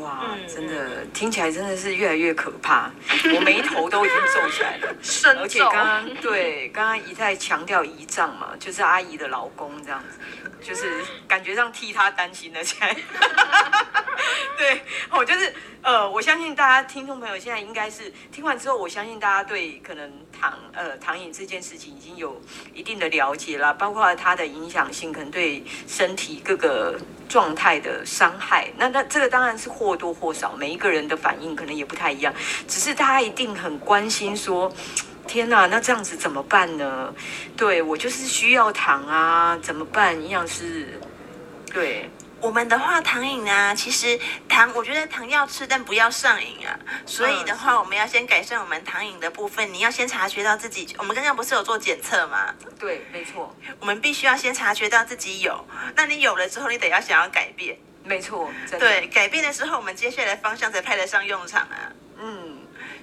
哇，嗯真的听起来真的是越来越可怕，我眉头都已经皱起来了。深而且刚刚对刚刚一再强调姨丈嘛，就是阿姨的老公这样子，就是感觉上替他担心了起来。对，我就是呃，我相信大家听众朋友现在应该是听完之后，我相信大家对可能糖呃糖瘾这件事情已经有一定的了解了，包括它的影响性，可能对身体各个状态的伤害。那那这个当然是或多或少，每一个人的反应可能也不太一样，只是大家一定很关心说，天呐，那这样子怎么办呢？对，我就是需要糖啊，怎么办？营养是，对。我们的话，糖瘾啊，其实糖，我觉得糖要吃，但不要上瘾啊。所以的话，我们要先改善我们糖瘾的部分。你要先察觉到自己，我们刚刚不是有做检测吗？对，没错。我们必须要先察觉到自己有，那你有了之后，你得要想要改变。没错，对，改变的时候，我们接下来的方向才派得上用场啊。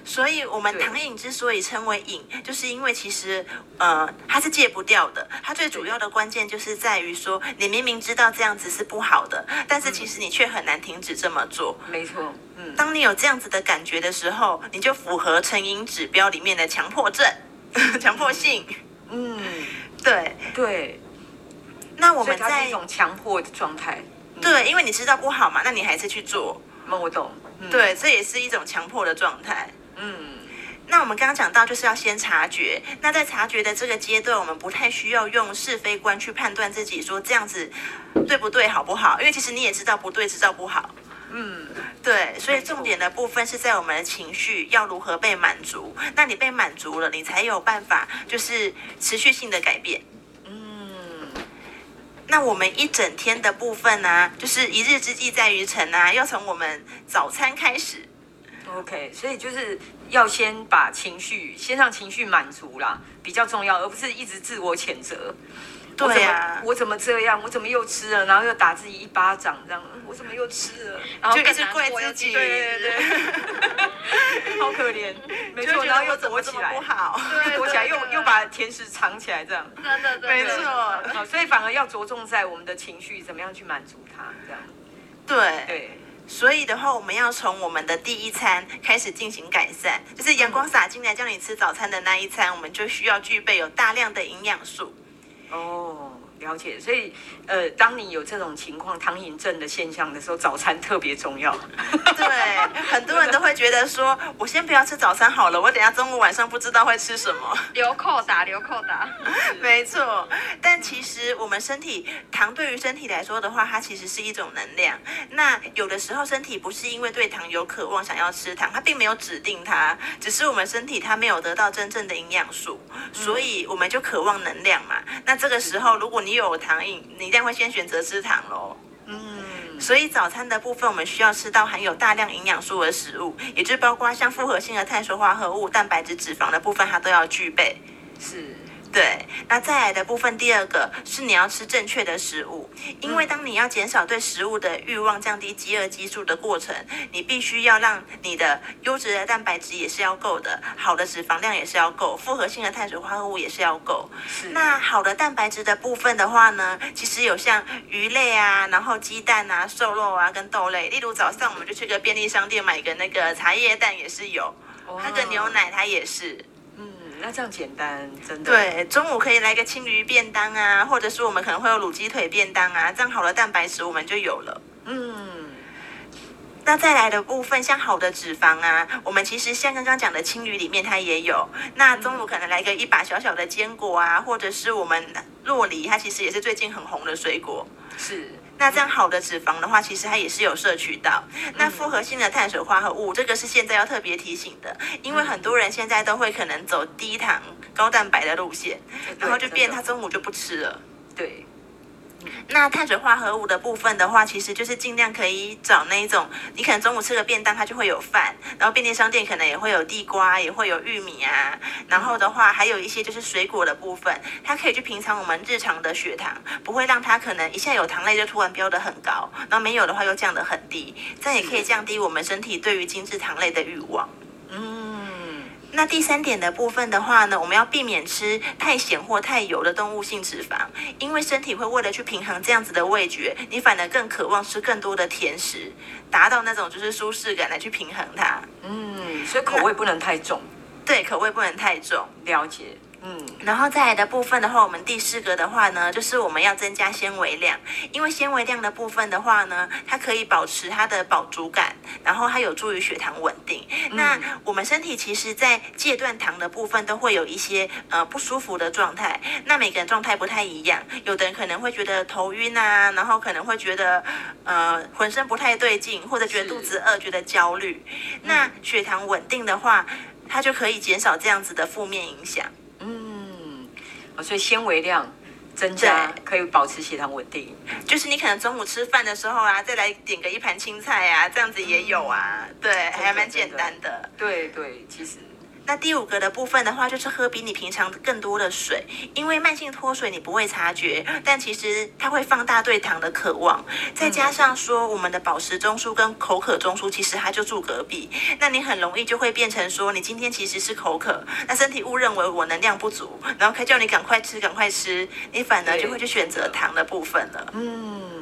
嗯。所以，我们糖瘾之所以称为瘾，就是因为其实，呃，它是戒不掉的。它最主要的关键就是在于说，你明明知道这样子是不好的，但是其实你却很难停止这么做。没错，嗯。当你有这样子的感觉的时候，你就符合成瘾指标里面的强迫症、强迫性。嗯，对对。那我们在一种强迫的状态。对，因为你知道不好嘛，那你还是去做。那我懂。对，这也是一种强迫的状态。嗯，那我们刚刚讲到，就是要先察觉。那在察觉的这个阶段，我们不太需要用是非观去判断自己说这样子对不对、好不好？因为其实你也知道不对，知道不好。嗯，对。所以重点的部分是在我们的情绪要如何被满足。那你被满足了，你才有办法就是持续性的改变。嗯。那我们一整天的部分呢、就是一日之计在于晨啊，要从我们早餐开始。OK，所以就是要先把情绪，先让情绪满足啦，比较重要，而不是一直自我谴责。对呀、啊，我怎么这样？我怎么又吃了？然后又打自己一巴掌，这样，我怎么又吃了？然后就一直怪自己，对对对，好可怜，没错，然后又躲起来，不好，对，躲起来又又把甜食藏起来，这样，真的，没错，好，所以反而要着重在我们的情绪怎么样去满足它，这样，对对。所以的话，我们要从我们的第一餐开始进行改善，就是阳光洒进来叫你吃早餐的那一餐，我们就需要具备有大量的营养素。哦。了解，所以呃，当你有这种情况糖瘾症的现象的时候，早餐特别重要。对，很多人都会觉得说，我先不要吃早餐好了，我等下中午晚上不知道会吃什么。流扣打，流扣打。没错，但其实我们身体糖对于身体来说的话，它其实是一种能量。那有的时候身体不是因为对糖有渴望想要吃糖，它并没有指定它，只是我们身体它没有得到真正的营养素，所以我们就渴望能量嘛。那这个时候如果你你有糖瘾，你一定会先选择吃糖喽。嗯，所以早餐的部分，我们需要吃到含有大量营养素的食物，也就包括像复合性的碳水化合物、蛋白质、脂肪的部分，它都要具备。是。对，那再来的部分，第二个是你要吃正确的食物，因为当你要减少对食物的欲望、降低饥饿激素的过程，你必须要让你的优质的蛋白质也是要够的，好的脂肪量也是要够，复合性的碳水化合物也是要够。是。那好的蛋白质的部分的话呢，其实有像鱼类啊，然后鸡蛋啊、瘦肉啊跟豆类，例如早上我们就去个便利商店买个那个茶叶蛋也是有，喝个牛奶它也是。那这样简单，真的。对，中午可以来个青鱼便当啊，或者是我们可能会有卤鸡腿便当啊，这样好的蛋白质我们就有了。嗯，那再来的部分，像好的脂肪啊，我们其实像刚刚讲的青鱼里面它也有。那中午可能来个一把小小的坚果啊，或者是我们洛梨，它其实也是最近很红的水果。是。那这样好的脂肪的话，其实它也是有摄取到。那复合性的碳水化合物，这个是现在要特别提醒的，因为很多人现在都会可能走低糖、高蛋白的路线，然后就变他中午就不吃了。对。那碳水化合物的部分的话，其实就是尽量可以找那一种，你可能中午吃个便当，它就会有饭，然后便利商店可能也会有地瓜，也会有玉米啊，然后的话还有一些就是水果的部分，它可以去平常我们日常的血糖，不会让它可能一下有糖类就突然飙得很高，然后没有的话又降得很低，这样也可以降低我们身体对于精致糖类的欲望。嗯。那第三点的部分的话呢，我们要避免吃太咸或太油的动物性脂肪，因为身体会为了去平衡这样子的味觉，你反而更渴望吃更多的甜食，达到那种就是舒适感来去平衡它。嗯，所以口味不能太重。对，口味不能太重。了解。嗯，然后再来的部分的话，我们第四个的话呢，就是我们要增加纤维量，因为纤维量的部分的话呢，它可以保持它的饱足感，然后它有助于血糖稳定。嗯、那我们身体其实，在戒断糖的部分，都会有一些呃不舒服的状态。那每个人状态不太一样，有的人可能会觉得头晕啊，然后可能会觉得呃浑身不太对劲，或者觉得肚子饿，觉得焦虑。那血糖稳定的话，它就可以减少这样子的负面影响。所以纤维量增加可以保持血糖稳定，就是你可能中午吃饭的时候啊，再来点个一盘青菜啊，这样子也有啊，嗯、对，还蛮简单的。对对，其实。那第五个的部分的话，就是喝比你平常更多的水，因为慢性脱水你不会察觉，但其实它会放大对糖的渴望。再加上说，我们的饱食中枢跟口渴中枢其实它就住隔壁，那你很容易就会变成说，你今天其实是口渴，那身体误认为我能量不足，然后可以叫你赶快吃，赶快吃，你反而就会去选择糖的部分了。嗯。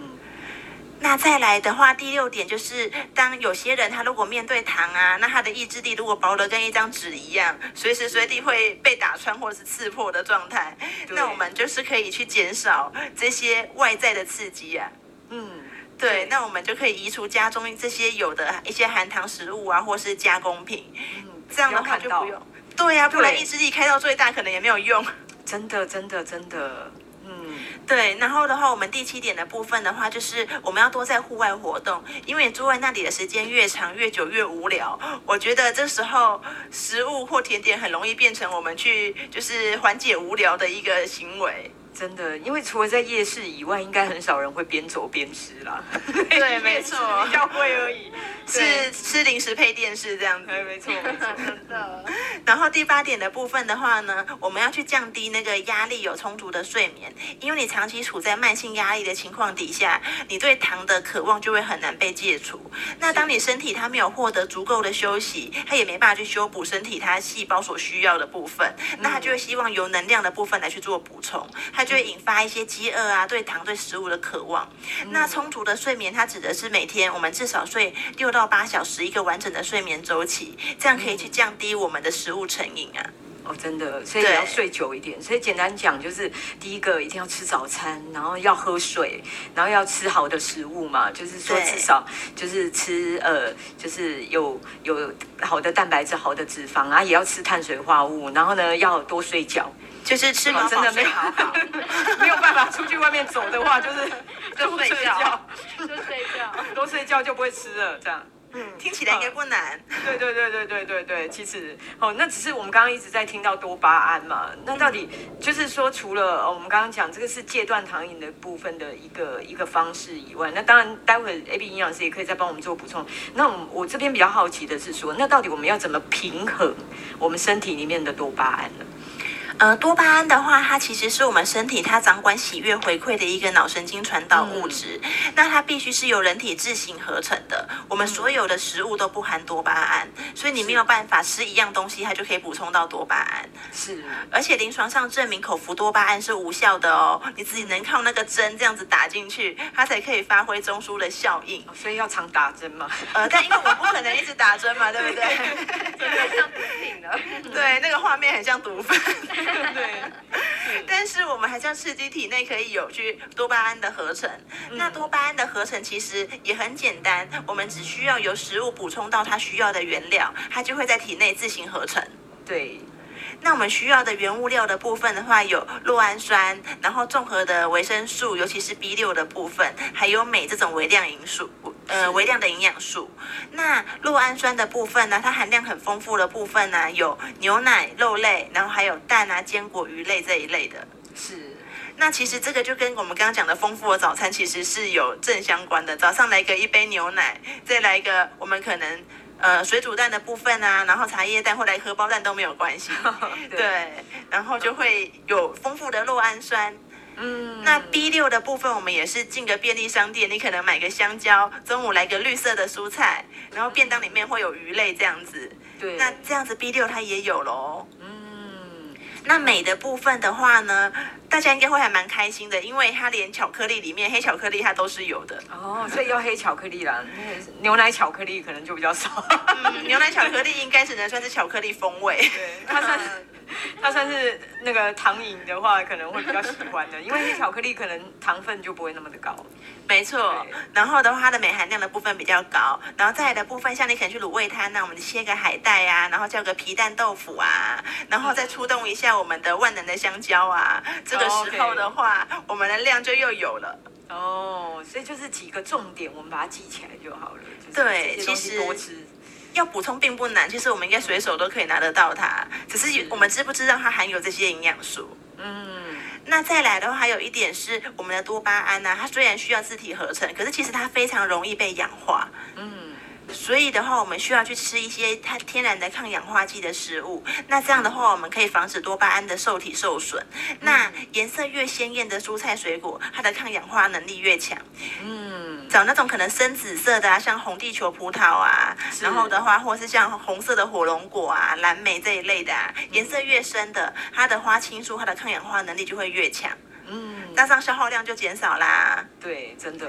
那再来的话，第六点就是，当有些人他如果面对糖啊，那他的意志力如果薄得跟一张纸一样，随时随地会被打穿或者是刺破的状态，那我们就是可以去减少这些外在的刺激啊。嗯，对，对，那我们就可以移除家中这些有的一些含糖食物啊，或是加工品。嗯，这样的话就不用。对呀、啊，不然意志力开到最大，可能也没有用。真的，真的，真的。对，然后的话，我们第七点的部分的话，就是我们要多在户外活动，因为坐在那里的时间越长越久越无聊。我觉得这时候食物或甜点很容易变成我们去就是缓解无聊的一个行为。真的，因为除了在夜市以外，应该很少人会边走边吃啦。对，没错，比较贵而已。是吃零食配电视这样子。对，没错，没错。真的。然后第八点的部分的话呢，我们要去降低那个压力，有充足的睡眠，因为你长期处在慢性压力的情况底下，你对糖的渴望就会很难被戒除。那当你身体它没有获得足够的休息，它也没办法去修补身体它细胞所需要的部分，那它就会希望有能量的部分来去做补充，它就会引发一些饥饿啊，对糖对食物的渴望。那充足的睡眠，它指的是每天我们至少睡六到八小时一个完整的睡眠周期，这样可以去降低我们的食物成瘾啊。哦，真的，所以也要睡久一点。所以简单讲，就是第一个一定要吃早餐，然后要喝水，然后要吃好的食物嘛，就是说至少就是吃呃，就是有有好的蛋白质、好的脂肪啊，也要吃碳水化合物，然后呢要多睡觉。就是吃饱真的没好好，没有办法出去外面走的话，就是 就睡觉，就睡觉，多睡觉就不会吃了，这样。嗯，听起来应该不难。对对对对对对对，其实哦，那只是我们刚刚一直在听到多巴胺嘛，那到底就是说，除了我们刚刚讲这个是戒断糖瘾的部分的一个一个方式以外，那当然待会 AB 营养师也可以再帮我们做补充。那我我这边比较好奇的是说，那到底我们要怎么平衡我们身体里面的多巴胺呢？呃，多巴胺的话，它其实是我们身体它掌管喜悦回馈的一个脑神经传导物质。嗯、那它必须是由人体自行合成的。我们所有的食物都不含多巴胺，所以你没有办法吃一样东西，它就可以补充到多巴胺。是，而且临床上证明口服多巴胺是无效的哦，你自己能靠那个针这样子打进去，它才可以发挥中枢的效应。所以要常打针嘛？呃，但因为我不可能一直打针嘛，对不对？真的像毒品的。对，那个画面很像毒贩。对，但是我们还是要刺激体内可以有去多巴胺的合成。嗯、那多巴胺的合成其实也很简单，我们只需要由食物补充到它需要的原料，它就会在体内自行合成。对，那我们需要的原物料的部分的话，有酪氨酸，然后综合的维生素，尤其是 B 六的部分，还有镁这种微量营素。呃，微量的营养素，那酪氨酸的部分呢，它含量很丰富的部分呢，有牛奶、肉类，然后还有蛋啊、坚果、鱼类这一类的。是，那其实这个就跟我们刚刚讲的丰富的早餐其实是有正相关的。早上来个一杯牛奶，再来一个我们可能呃水煮蛋的部分啊，然后茶叶蛋或来荷包蛋都没有关系。对，对，然后就会有丰富的酪氨酸。嗯，那 B 六的部分，我们也是进个便利商店，你可能买个香蕉，中午来个绿色的蔬菜，然后便当里面会有鱼类这样子。对，那这样子 B 六它也有喽。嗯那镁的部分的话呢，大家应该会还蛮开心的，因为它连巧克力里面黑巧克力它都是有的哦，所以要黑巧克力啦。牛奶巧克力可能就比较少。嗯，牛奶巧克力应该只能算是巧克力风味。对，它算是它算是那个糖瘾的话，可能会比较喜欢的，因为黑巧克力可能糖分就不会那么的高。没错，然后的话，它的镁含量的部分比较高，然后再来的部分，像你可能去卤味摊，那我们切个海带啊，然后叫个皮蛋豆腐啊，然后再出动一下我们的万能的香蕉啊，这个时候的话，我们的量就又有了。哦，所以就是几个重点，我们把它记起来就好了。对，其实多吃，要补充并不难，其实我们应该随手都可以拿得到它，只是我们知不知道它含有这些营养素？嗯。那再来的话，还有一点是我们的多巴胺呢、啊，它虽然需要自体合成，可是其实它非常容易被氧化。嗯，所以的话，我们需要去吃一些它天然的抗氧化剂的食物。那这样的话，我们可以防止多巴胺的受体受损。那颜色越鲜艳的蔬菜水果，它的抗氧化能力越强。嗯。找那种可能深紫色的啊，像红地球葡萄啊，然后的话，或是像红色的火龙果啊、蓝莓这一类的啊，颜色越深的，它的花青素它的抗氧化能力就会越强。嗯，加上消耗量就减少啦。对，真的。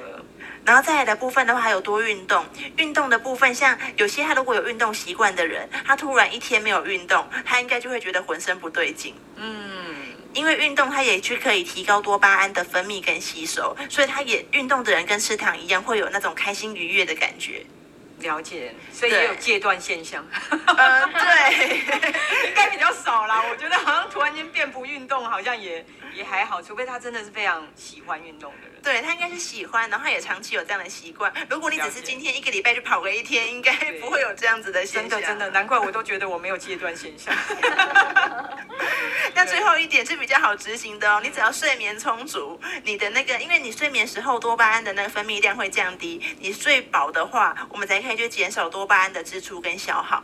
然后再来的部分的话，还有多运动。运动的部分，像有些他如果有运动习惯的人，他突然一天没有运动，他应该就会觉得浑身不对劲。嗯。因为运动，它也去可以提高多巴胺的分泌跟吸收，所以他也运动的人跟吃糖一样，会有那种开心愉悦的感觉。了解，所以也有戒断现象。嗯，对，应该比较少啦。我觉得好像突然间变不运动，好像也也还好，除非他真的是非常喜欢运动的人。对，他应该是喜欢，然后也长期有这样的习惯。如果你只是今天一个礼拜就跑个一天，应该不会有这样子的现象。真的真的，难怪我都觉得我没有戒断现象。那最后一点是比较好执行的哦，你只要睡眠充足，你的那个，因为你睡眠时候多巴胺的那个分泌量会降低，你睡饱的话，我们才可以去减少多巴胺的支出跟消耗。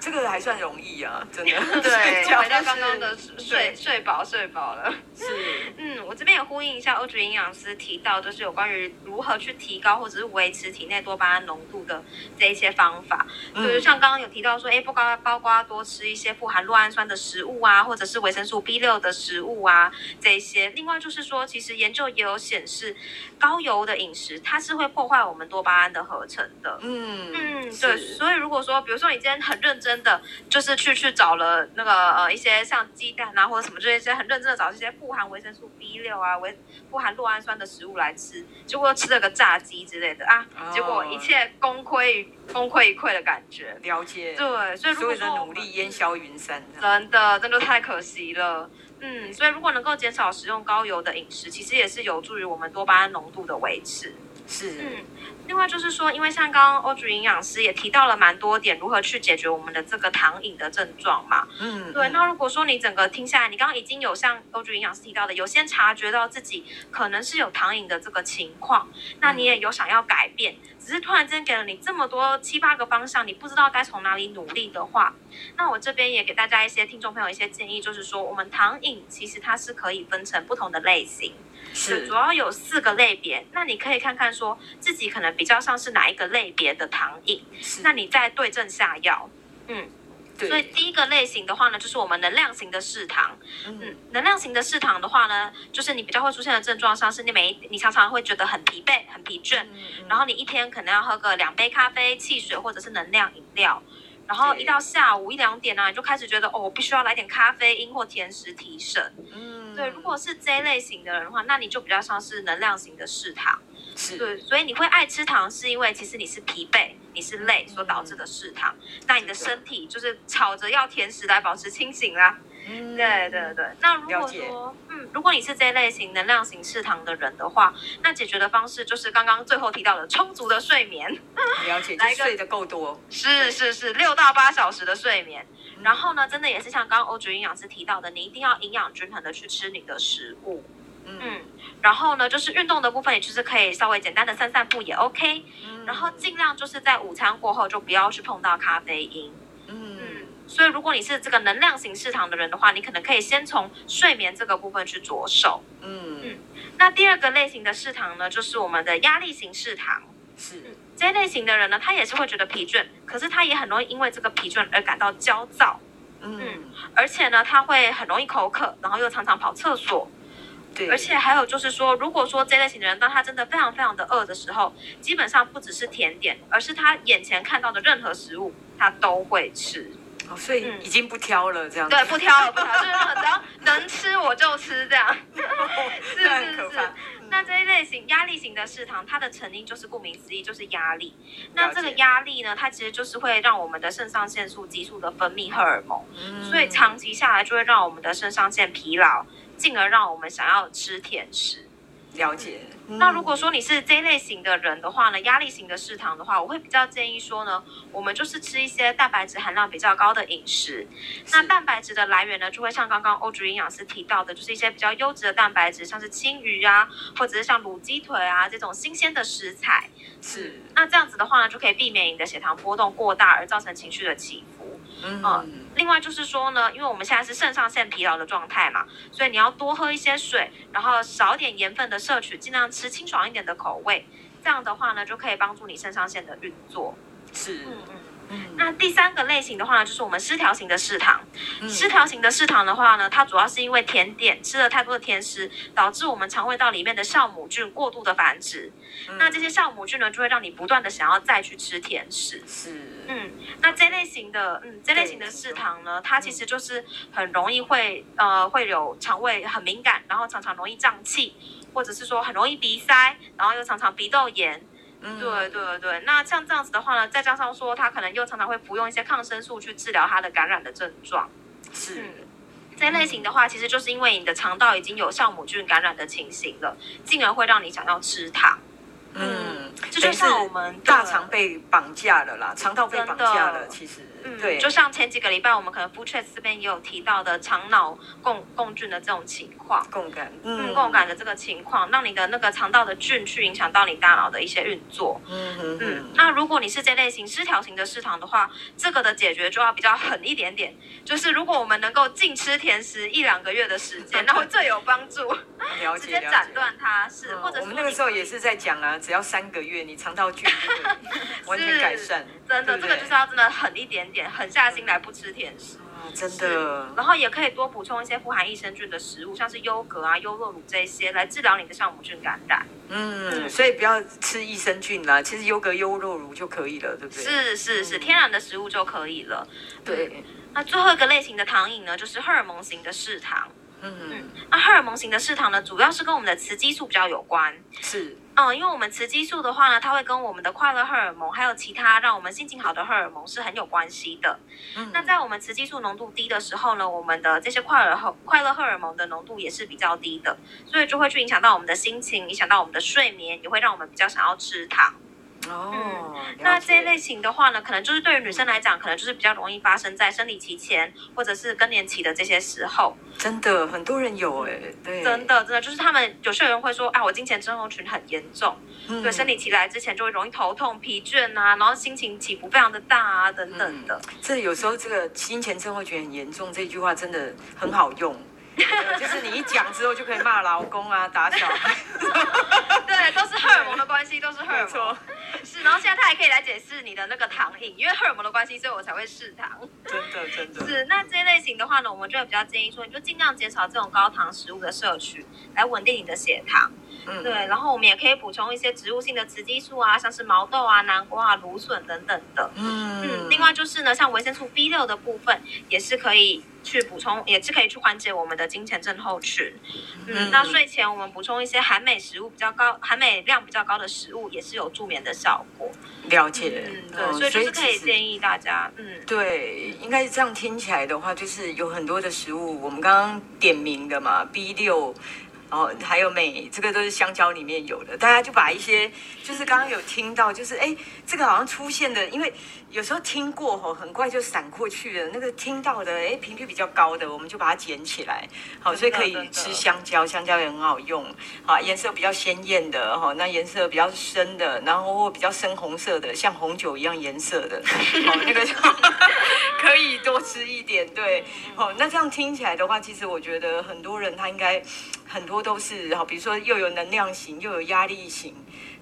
嗯，这个还算容易啊，真的。对，回到刚刚的睡睡饱睡饱了。是，嗯，我这边也呼应一下 Audrey 营养师提到，就是有关于如何去提高或者是维持体内多巴胺浓度的这一些方法。嗯、就是像刚刚有提到说，哎，不包包括多吃一些富含酪氨酸的食物啊，或者是维生素 B 六的食物啊，这一些。另外就是说，其实研究也有显示，高油的饮食它是会破坏我们多巴胺的合成的。嗯嗯，对。所以如果说，比如说你今天很认真的，就是去去找了那个呃一些像鸡蛋啊或者什么这些很认真的找这些富含维生素 B 六啊维富含酪氨酸的食物来吃，结果吃了个炸鸡之类的啊，哦、结果一切功亏功亏一篑的感觉。了解。对，所以如果说所有的努力烟消云散，真的真的太可惜了。嗯，所以如果能够减少食用高油的饮食，其实也是有助于我们多巴胺浓度的维持。是。嗯。另外就是说，因为像刚刚 Audrey 营养师也提到了蛮多点，如何去解决我们的这个糖瘾的症状嘛。嗯，对。那如果说你整个听下来，你刚刚已经有像 Audrey 营养师提到的，有先察觉到自己可能是有糖瘾的这个情况，那你也有想要改变，只是突然间给了你这么多七八个方向，你不知道该从哪里努力的话，那我这边也给大家一些听众朋友一些建议，就是说，我们糖瘾其实它是可以分成不同的类型。是，主要有四个类别，那你可以看看说自己可能比较像是哪一个类别的糖瘾，那你再对症下药。嗯，对。所以第一个类型的话呢，就是我们能量型的嗜糖。嗯，能量型的嗜糖的话呢，就是你比较会出现的症状，像是你每一你常常会觉得很疲惫、很疲倦，嗯、然后你一天可能要喝个两杯咖啡、汽水或者是能量饮料，然后一到下午一两点呢、啊，你就开始觉得哦，我必须要来点咖啡因或甜食提神。嗯。对，如果是这类型的人的话，那你就比较像是能量型的嗜糖。是，对，所以你会爱吃糖，是因为其实你是疲惫，你是累所导致的嗜糖。嗯、那你的身体就是吵着要甜食来保持清醒啦。嗯，对对对。那如果说，嗯，如果你是这类型能量型嗜糖的人的话，那解决的方式就是刚刚最后提到的充足的睡眠。了解，来个睡得够多。是是是，六到八小时的睡眠。然后呢，真的也是像刚刚 Audrey 营养师提到的，你一定要营养均衡的去吃你的食物。嗯，嗯，然后呢，就是运动的部分，也就是可以稍微简单的散散步也 OK。嗯，然后尽量就是在午餐过后就不要去碰到咖啡因。嗯，嗯，所以如果你是这个能量型视糖的人的话，你可能可以先从睡眠这个部分去着手。嗯嗯。那第二个类型的视糖呢，就是我们的压力型视糖。是。嗯，这一类型的人呢，他也是会觉得疲倦，可是他也很容易因为这个疲倦而感到焦躁。嗯，嗯，而且呢，他会很容易口渴，然后又常常跑厕所。对，而且还有就是说，如果说这类型的人，当他真的非常非常的饿的时候，基本上不只是甜点，而是他眼前看到的任何食物，他都会吃。哦，所以已经不挑了，这样子。对，不挑了，不挑，就是只要能吃我就吃，这样。是 是 是。那这一类型压力型的嗜糖，它的成因就是顾名思义，就是压力。那这个压力呢，它其实就是会让我们的肾上腺素激素的分泌荷尔蒙，嗯、所以长期下来就会让我们的肾上腺疲劳，进而让我们想要吃甜食。了解。嗯、那如果说你是这类型的人的话呢，压力型的嗜糖的话，我会比较建议说呢，我们就是吃一些蛋白质含量比较高的饮食。那蛋白质的来源呢，就会像刚刚欧菊营养师提到的，就是一些比较优质的蛋白质，像是青鱼啊，或者是像卤鸡腿啊这种新鲜的食材。是。那这样子的话呢，就可以避免你的血糖波动过大而造成情绪的起伏。嗯。嗯另外就是说呢，因为我们现在是肾上腺疲劳的状态嘛，所以你要多喝一些水，然后少点盐分的摄取，尽量吃清爽一点的口味，这样的话呢，就可以帮助你肾上腺的运作。是。嗯嗯。那第三个类型的话呢，就是我们失调型的嗜糖。嗯、失调型的嗜糖的话呢，它主要是因为甜点吃了太多的甜食，导致我们肠胃道里面的酵母菌过度的繁殖。嗯、那这些酵母菌呢，就会让你不断的想要再去吃甜食。是。嗯，那这类型的，嗯，这类型的嗜糖呢，它其实就是很容易会，呃，会有肠胃很敏感，然后常常容易胀气，或者是说很容易鼻塞，然后又常常鼻窦炎。嗯，对对对，那像这样子的话呢，再加上说他可能又常常会服用一些抗生素去治疗他的感染的症状，是，嗯，这类型的话，其实就是因为你的肠道已经有酵母菌感染的情形了，进而会让你想要吃糖。嗯，这就像我们大肠被绑架了啦，肠道被绑架了，其实。嗯，对，就像前几个礼拜我们可能 Chat 这边也有提到的肠脑共共菌的这种情况，共感，嗯，共感的这个情况，让你的那个肠道的菌去影响到你大脑的一些运作。嗯嗯嗯。那如果你是这类型失调型的失糖的话，这个的解决就要比较狠一点点，就是如果我们能够禁吃甜食一两个月的时间，那会最有帮助。了解，直接斩断它是，或者我们那个时候也是在讲啊，只要三个月，你肠道菌 完全改善。真的，这个就是要真的狠一点点，狠下心来不吃甜食。真的。然后也可以多补充一些富含益生菌的食物，像是优格啊、优酪乳这些，来治疗你的酵母菌感染。嗯，所以不要吃益生菌啦，其实优格、优酪乳就可以了，对不对？是是是，天然的食物就可以了。对。那最后一个类型的糖饮呢，就是荷尔蒙型的嗜糖。嗯嗯，那荷尔蒙型的嗜糖呢，主要是跟我们的雌激素比较有关。是，嗯，因为我们雌激素的话呢，它会跟我们的快乐荷尔蒙，还有其他让我们心情好的荷尔蒙是很有关系的。嗯，那在我们雌激素浓度低的时候呢，我们的这些快乐荷快乐荷尔蒙的浓度也是比较低的，所以就会去影响到我们的心情，影响到我们的睡眠，也会让我们比较想要吃糖。哦，嗯、那这一类型的话呢，可能就是对于女生来讲，可能就是比较容易发生在生理期前或者是更年期的这些时候。真的，很多人有哎、欸，对，真的真的就是他们有些人会说，啊，我经前症候群很严重，嗯、对，生理期来之前就会容易头痛、疲倦啊，然后心情起伏非常的大啊，等等的。嗯、这有时候这个经前症候群很严重，这句话真的很好用。就是你一讲之后就可以骂老公啊，打小孩，对，都是荷尔蒙的关系，都是荷尔蒙。是，然后现在他还可以来解释你的那个糖瘾，因为荷尔蒙的关系，所以我才会嗜糖。真的，真的。是，那这一类型的话呢，我们就会比较建议说，你就尽量减少这种高糖食物的摄取，来稳定你的血糖。嗯，对，然后我们也可以补充一些植物性的雌激素啊，像是毛豆啊、南瓜啊、芦笋等等的。嗯嗯，另外就是呢，像维生素 B 六的部分，也是可以去补充，也是可以去缓解我们的经前症候群。嗯，嗯，那睡前我们补充一些含镁食物比较高、含镁量比较高的食物，也是有助眠的效果。了解，嗯，对，所以就是可以建议大家，嗯，对，应该是这样听起来的话，就是有很多的食物，我们刚刚点名的嘛，B 六。然后还有镁，这个都是香蕉里面有的。大家就把一些，就是刚刚有听到，就是哎，这个好像出现的，因为有时候听过吼，很快就闪过去了。那个听到的，哎，频率比较高的，我们就把它捡起来。好，所以可以吃香蕉，香蕉也很好用。好，颜色比较鲜艳的哈，那颜色比较深的，然后或比较深红色的，像红酒一样颜色的，好，那个就 可以多吃一点。对，好，那这样听起来的话，其实我觉得很多人他应该。很多都是好，比如说又有能量型，又有压力型，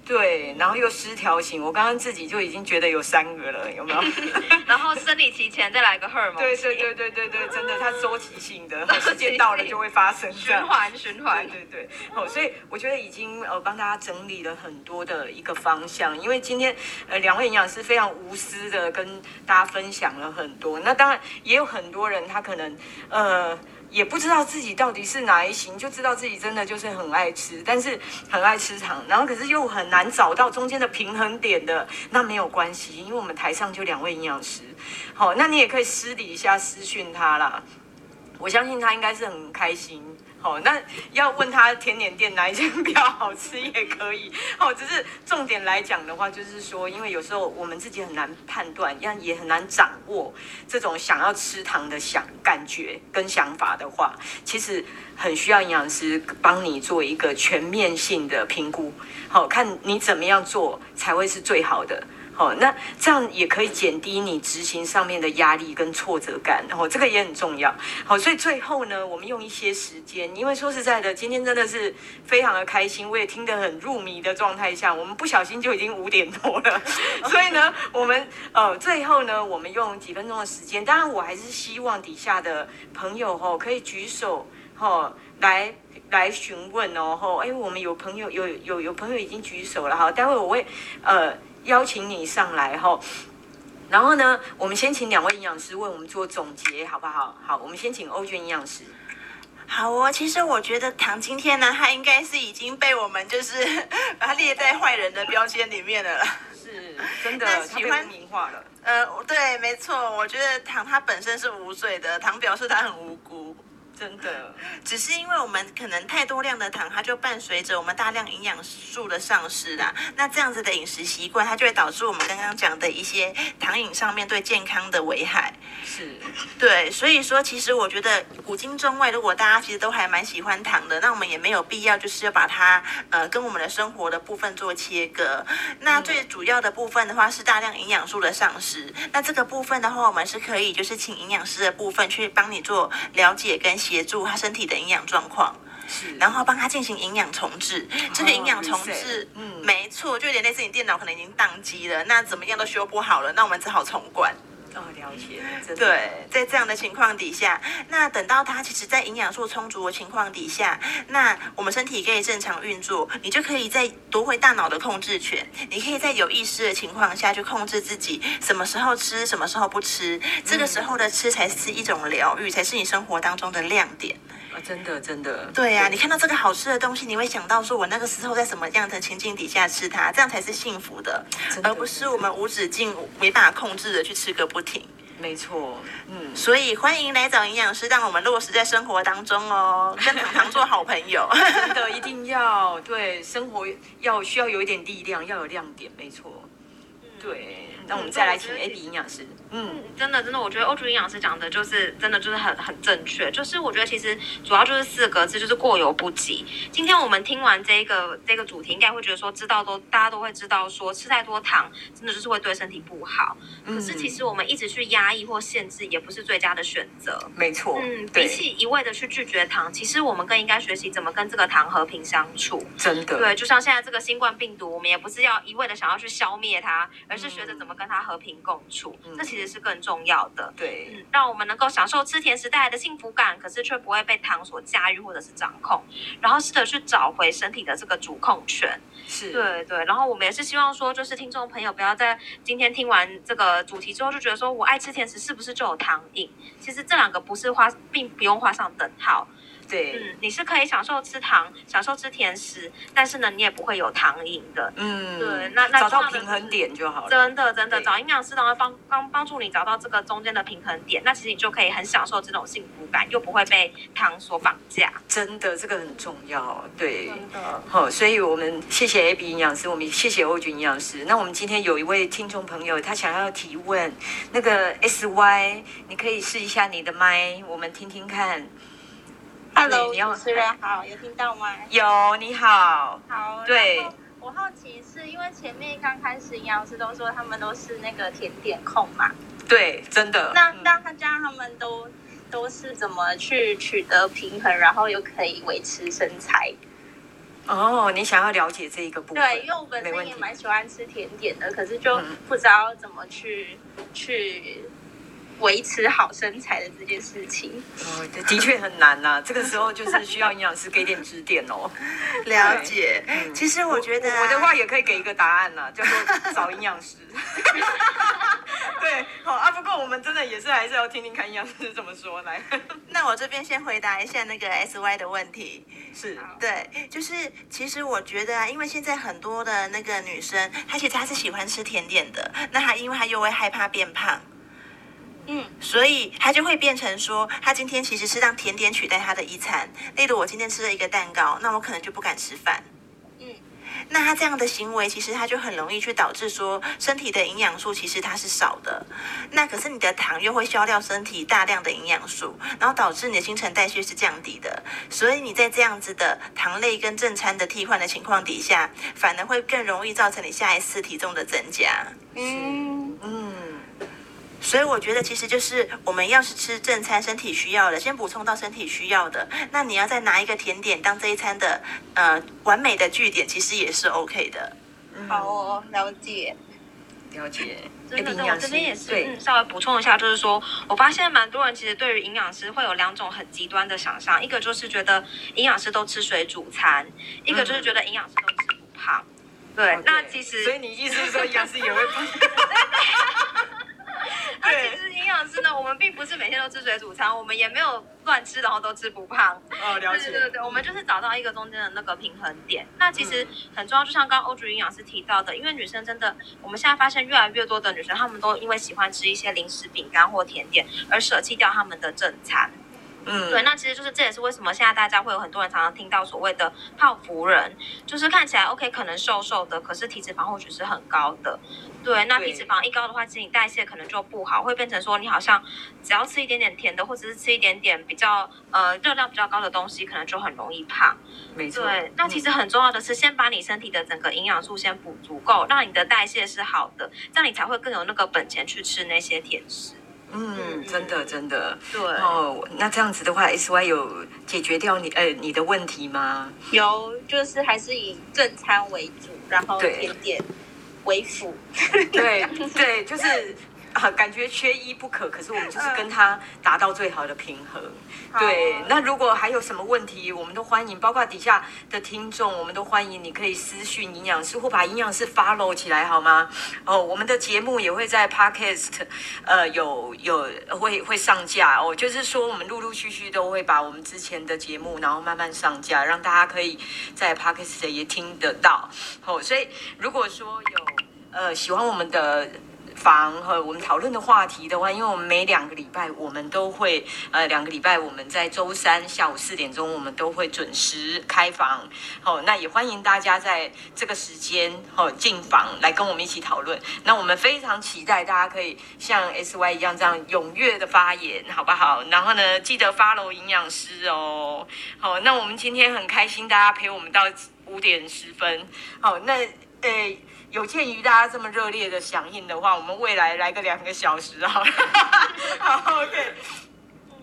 对，然后又失调型。我刚刚自己就已经觉得有三个了，有没有？然后生理期前再来个荷尔蒙。对对对对对对，真的，它周期性的，时间到了就会发生。循环循环。对对对，哦，所以我觉得已经呃帮大家整理了很多的一个方向，因为今天呃两位营养师非常无私的跟大家分享了很多。那当然也有很多人他可能呃。也不知道自己到底是哪一型，就知道自己真的就是很爱吃，但是很爱吃糖，然后可是又很难找到中间的平衡点的，那没有关系，因为我们台上就两位营养师，好，那你也可以私底下私讯他啦，我相信他应该是很开心。好，那要问他甜点店哪一间比较好吃也可以。好，只是重点来讲的话，就是说，因为有时候我们自己很难判断，也也很难掌握这种想要吃糖的想感觉跟想法的话，其实很需要营养师帮你做一个全面性的评估。好，看你怎么样做才会是最好的。哦，那这样也可以减低你执行上面的压力跟挫折感，然后这个也很重要。好，所以最后呢，我们用一些时间，因为说实在的，今天真的是非常的开心，我也听得很入迷的状态下，我们不小心就已经五点多了。所以呢，我们呃最后呢，我们用几分钟的时间，当然我还是希望底下的朋友吼可以举手吼来来询问哦吼，哎，我们有朋友有有有朋友已经举手了哈，待会我会呃。邀请你上来哈，然后呢，我们先请两位营养师为我们做总结，好不好？好，我们先请欧娟营养师。好哦，其实我觉得糖今天呢，他应该是已经被我们就是 把他列在坏人的标签里面了。是，真的，喜欢名化了。呃，对，没错，我觉得糖他本身是无罪的，糖表示他很无辜。真的，只是因为我们可能太多量的糖，它就伴随着我们大量营养素的丧失啦。那这样子的饮食习惯，它就会导致我们刚刚讲的一些糖瘾上面对健康的危害。是，对，所以说其实我觉得古今中外，如果大家其实都还蛮喜欢糖的，那我们也没有必要就是要把它呃跟我们的生活的部分做切割。那最主要的部分的话是大量营养素的丧失。那这个部分的话，我们是可以就是请营养师的部分去帮你做了解跟。协助他身体的营养状况，然后帮他进行营养重置。哦、这个营养重置，嗯，没错，就有点类似你电脑可能已经宕机了，那怎么样都修不好了，那我们只好重灌。哦，了解。对，在这样的情况底下，那等到它其实在营养素充足的情况底下，那我们身体可以正常运作，你就可以再夺回大脑的控制权。你可以在有意识的情况下去控制自己什么时候吃，什么时候不吃。这个时候的吃才是一种疗愈，才是你生活当中的亮点。啊，真的，真的。对呀、啊，你看到这个好吃的东西，你会想到说，我那个时候在什么样的情境底下吃它，这样才是幸福的，的而不是我们无止境、没办法控制的去吃个不停。没错，嗯，所以欢迎来找营养师，让我们落实在生活当中哦，跟糖糖做好朋友，真的一定要对生活要需要有一点力量，要有亮点，没错，对。那我们再来请 AB 营养师。嗯，真的真的，我觉得欧竹营养师讲的就是真的就是很很正确。就是我觉得其实主要就是四个字，就是过犹不及。今天我们听完这个这个主题，应该会觉得说，知道都大家都会知道说，吃太多糖真的就是会对身体不好。可是其实我们一直去压抑或限制，也不是最佳的选择。没错。嗯，比起一味的去拒绝糖，其实我们更应该学习怎么跟这个糖和平相处。真的。对，就像现在这个新冠病毒，我们也不是要一味的想要去消灭它，而是学着怎么跟他和平共处。嗯、这其实是更重要的，对，嗯，让我们能够享受吃甜食带来的幸福感，可是却不会被糖所驾驭或者是掌控，然后试着去找回身体的这个主控权，是对对。然后我们也是希望说，就是听众朋友不要在今天听完这个主题之后就觉得说我爱吃甜食是不是就有糖瘾？其实这两个不是画，并不用画上等号。对，嗯，你是可以享受吃糖，享受吃甜食，但是呢，你也不会有糖瘾的。嗯，对，那那找到平衡点就好了。真的真的，找营养师然后帮帮帮助你找到这个中间的平衡点，那其实你就可以很享受这种幸福感，又不会被糖所绑架。真的，这个很重要。对，真的。好，所以我们谢谢 Abby 营养师，我们也谢谢欧菌营养师。那我们今天有一位听众朋友，他想要提问，那个 SY，你可以试一下你的麦，我们听听看。Hello，主持人好，有听到吗？有，你好。好，对我好奇是因为前面刚开始营养师都说他们都是那个甜点控嘛，对，真的。那嗯那他这样他们都都是怎么去取得平衡，然后又可以维持身材？哦，你想要了解这一个部分？对，因为我本身也蛮喜欢吃甜点的，可是就嗯不知道怎么去、去维持好身材的这件事情。哦，的确很难呐、这个时候就是需要营养师给点指点哦。了解。嗯其实我觉得、啊、我的话也可以给一个答案呐、叫做找营养师。对，好啊。不过我们真的也是还是要听听看营养师怎么说来。那我这边先回答一下那个 S Y 的问题。是，对，就是其实我觉得啊，因为现在很多的那个女生，她其实她是喜欢吃甜点的，那她因为她又会害怕变胖，嗯，所以他就会变成说，他今天其实是让甜点取代他的一餐。例如我今天吃了一个蛋糕，那我可能就不敢吃饭。嗯，那他这样的行为，其实他就很容易去导致说，身体的营养素其实它是少的。那可是你的糖又会消掉身体大量的营养素，然后导致你的新陈代谢是降低的。所以你在这样子的糖类跟正餐的替换的情况底下，反而会更容易造成你下一次体重的增加。嗯，嗯，所以我觉得其实就是我们要是吃正餐，身体需要的，先补充到身体需要的。那你要再拿一个甜点当这一餐的呃完美的据点，其实也是 OK 的。好哦，了解。了解。真的我这边也是，对，嗯，稍微补充一下，就是说我发现蛮多人其实对于营养师会有两种很极端的想象，一个就是觉得营养师都吃水煮餐，一个就是觉得营养师都吃不胖。对，哦那其实所以你意思是说营养师也会胖？那 其实营养师呢，我们并不是每天都吃水煮餐，我们也没有乱吃，然后都吃不胖。哦，了解。对对对，我们就是找到一个中间的那个平衡点。那其实很重要，就像刚刚欧主营养师提到的，因为女生真的，我们现在发现越来越多的女生，她们都因为喜欢吃一些零食、饼干或甜点，而舍弃掉她们的正餐。嗯，对，那其实就是这也是为什么现在大家会有很多人常常听到所谓的泡芙人，就是看起来 OK 可能瘦瘦的，可是体脂肪或许是很高的。对，那体脂肪一高的话，其实你代谢可能就不好，会变成说你好像只要吃一点点甜的，或者是吃一点点比较呃热量比较高的东西，可能就很容易胖。没错。对，那其实很重要的是，先把你身体的整个营养素先补足够，让你的代谢是好的，这样你才会更有那个本钱去吃那些甜食。嗯，真的真的。对，哦，那这样子的话，S Y 有解决掉你呃你的问题吗？有，就是还是以正餐为主，然后甜点为辅。对对，就是啊，感觉缺一不可，可是我们就是跟他达到最好的平衡。对，那如果还有什么问题，我们都欢迎，包括底下的听众，我们都欢迎你可以私讯营养师或把营养师 follow 起来，好吗？哦，我们的节目也会在 podcast，呃，有有会会上架哦，就是说我们陆陆续续都会把我们之前的节目，然后慢慢上架，让大家可以在 podcast 也听得到。哦，所以如果说有呃喜欢我们的。房和我们讨论的话题的话，因为我们每两个礼拜我们都会，呃，两个礼拜我们在周三下午四点钟我们都会准时开房，好、那也欢迎大家在这个时间哦进房来跟我们一起讨论。那我们非常期待大家可以像 SY 一样这样踊跃的发言，好不好？然后呢，记得 follow 营养师哦。好、那我们今天很开心大家陪我们到五点十分。好、那呃。有鉴于大家这么热烈的响应的话，我们未来来个两个小时好了。好，OK。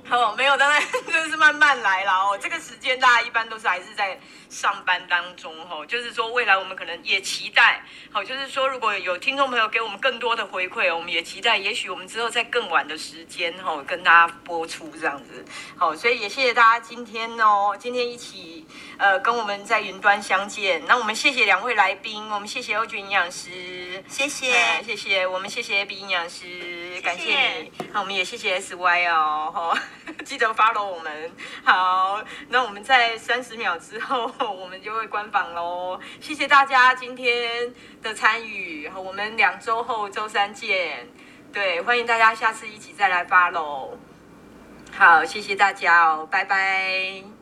好，没有，当然 就是慢慢来啦哦。这个时间大家一般都是还是在上班当中哦，就是说未来我们可能也期待，好，就是说如果有听众朋友给我们更多的回馈，我们也期待，也许我们之后在更晚的时间哦跟大家播出这样子。好，所以也谢谢大家今天哦，今天一起呃跟我们在云端相见。那我们谢谢两位来宾，我们谢谢欧俊营养师。谢谢，谢谢我们，谢谢 Abby 营养师，谢谢感谢你。好，我们也谢谢 SY 哦，好，记得 follow 我们。好，那我们在三十秒之后，我们就会关房喽。谢谢大家今天的参与，我们两周后周三见。对，欢迎大家下次一起再来 follow。好，谢谢大家哦，拜拜。